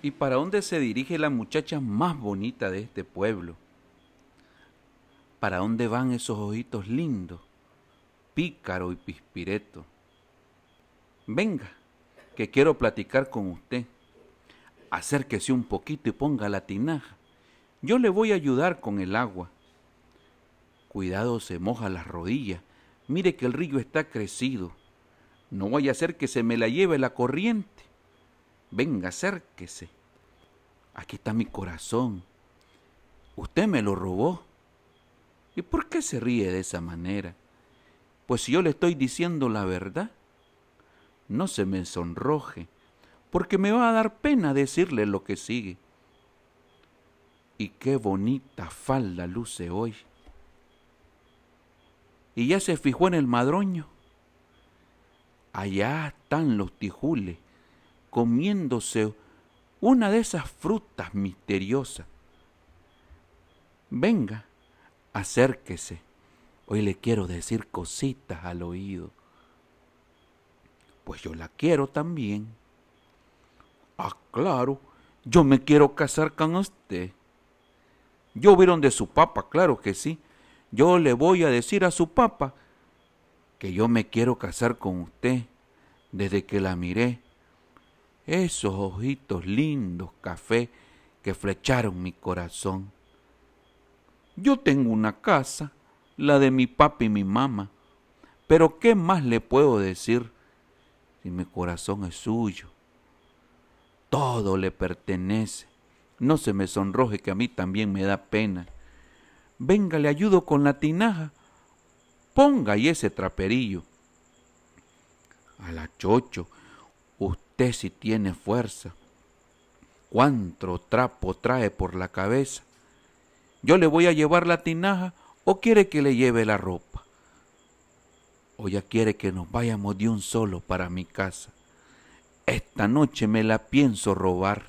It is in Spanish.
¿Y para dónde se dirige la muchacha más bonita de este pueblo? ¿Para dónde van esos ojitos lindos, pícaro y pispireto? Venga, que quiero platicar con usted. Acérquese un poquito y ponga la tinaja. Yo le voy a ayudar con el agua. Cuidado, se moja las rodillas. Mire que el río está crecido. No vaya a ser que se me la lleve la corriente. Venga, acérquese. Aquí está mi corazón. Usted me lo robó. ¿Y por qué se ríe de esa manera? Pues si yo le estoy diciendo la verdad, no se me sonroje, porque me va a dar pena decirle lo que sigue. Y qué bonita falda luce hoy. Y ya se fijó en el madroño. Allá están los tijules comiéndose una de esas frutas misteriosas. Venga, acérquese. Hoy le quiero decir cositas al oído. Pues yo la quiero también. Ah, claro, yo me quiero casar con usted. Yo vieron de su papá, claro que sí. Yo le voy a decir a su papá que yo me quiero casar con usted desde que la miré esos ojitos lindos café que flecharon mi corazón. Yo tengo una casa, la de mi papi y mi mamá, pero ¿qué más le puedo decir si mi corazón es suyo? Todo le pertenece. No se me sonroje que a mí también me da pena. Venga, le ayudo con la tinaja. Ponga ahí ese traperillo. A la chocho, usted si tiene fuerza. ¿Cuánto trapo trae por la cabeza? ¿Yo le voy a llevar la tinaja o quiere que le lleve la ropa? ¿O ya quiere que nos vayamos de un solo para mi casa? Esta noche me la pienso robar.